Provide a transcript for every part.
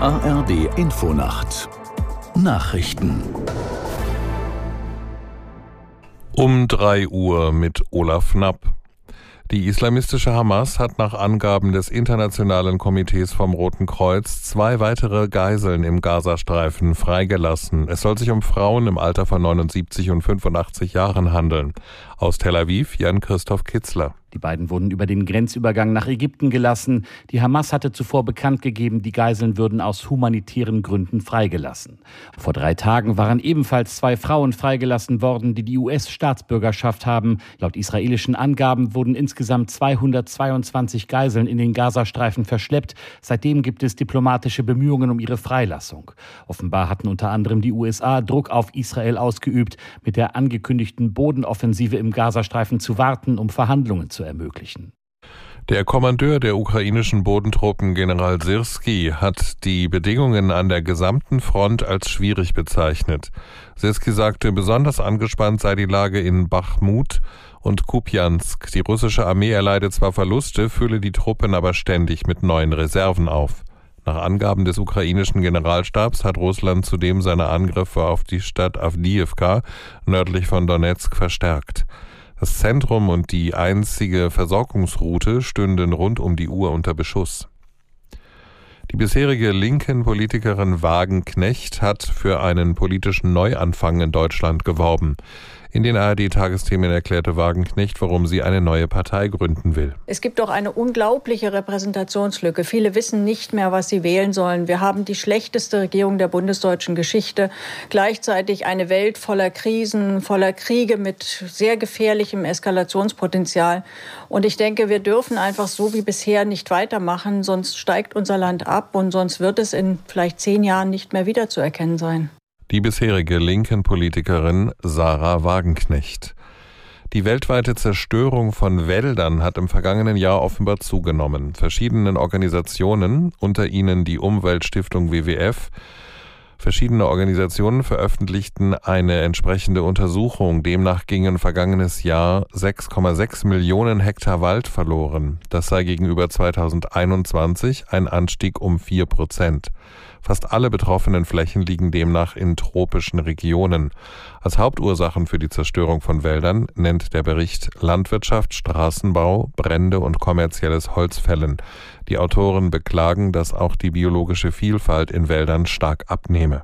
ARD Infonacht Nachrichten Um 3 Uhr mit Olaf Knapp. Die islamistische Hamas hat nach Angaben des Internationalen Komitees vom Roten Kreuz zwei weitere Geiseln im Gazastreifen freigelassen. Es soll sich um Frauen im Alter von 79 und 85 Jahren handeln. Aus Tel Aviv Jan Christoph Kitzler. Die beiden wurden über den Grenzübergang nach Ägypten gelassen. Die Hamas hatte zuvor bekannt gegeben, die Geiseln würden aus humanitären Gründen freigelassen. Vor drei Tagen waren ebenfalls zwei Frauen freigelassen worden, die die US-Staatsbürgerschaft haben. Laut israelischen Angaben wurden insgesamt 222 Geiseln in den Gazastreifen verschleppt. Seitdem gibt es diplomatische Bemühungen um ihre Freilassung. Offenbar hatten unter anderem die USA Druck auf Israel ausgeübt, mit der angekündigten Bodenoffensive im Gazastreifen zu warten, um Verhandlungen zu zu ermöglichen. Der Kommandeur der ukrainischen Bodentruppen, General Sirski, hat die Bedingungen an der gesamten Front als schwierig bezeichnet. Sirski sagte, besonders angespannt sei die Lage in Bachmut und Kupjansk. Die russische Armee erleide zwar Verluste, fülle die Truppen aber ständig mit neuen Reserven auf. Nach Angaben des ukrainischen Generalstabs hat Russland zudem seine Angriffe auf die Stadt Avdiivka nördlich von Donetsk verstärkt. Das Zentrum und die einzige Versorgungsroute stünden rund um die Uhr unter Beschuss. Die bisherige linken Politikerin Wagenknecht hat für einen politischen Neuanfang in Deutschland geworben. In den ARD-Tagesthemen erklärte Wagenknecht, warum sie eine neue Partei gründen will. Es gibt doch eine unglaubliche Repräsentationslücke. Viele wissen nicht mehr, was sie wählen sollen. Wir haben die schlechteste Regierung der bundesdeutschen Geschichte. Gleichzeitig eine Welt voller Krisen, voller Kriege mit sehr gefährlichem Eskalationspotenzial. Und ich denke, wir dürfen einfach so wie bisher nicht weitermachen, sonst steigt unser Land ab und sonst wird es in vielleicht zehn Jahren nicht mehr wiederzuerkennen sein die bisherige linken Politikerin Sarah Wagenknecht. Die weltweite Zerstörung von Wäldern hat im vergangenen Jahr offenbar zugenommen. Verschiedenen Organisationen, unter ihnen die Umweltstiftung WWF, Verschiedene Organisationen veröffentlichten eine entsprechende Untersuchung. Demnach gingen vergangenes Jahr 6,6 Millionen Hektar Wald verloren. Das sei gegenüber 2021 ein Anstieg um vier Prozent. Fast alle betroffenen Flächen liegen demnach in tropischen Regionen. Als Hauptursachen für die Zerstörung von Wäldern nennt der Bericht Landwirtschaft, Straßenbau, Brände und kommerzielles Holzfällen. Die Autoren beklagen, dass auch die biologische Vielfalt in Wäldern stark abnehme.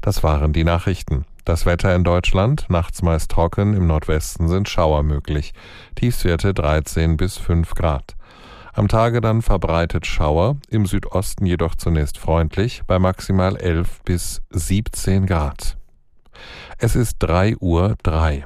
Das waren die Nachrichten. Das Wetter in Deutschland, nachts meist trocken, im Nordwesten sind Schauer möglich. Tiefstwerte 13 bis 5 Grad. Am Tage dann verbreitet Schauer, im Südosten jedoch zunächst freundlich, bei maximal 11 bis 17 Grad. Es ist 3 Uhr 3.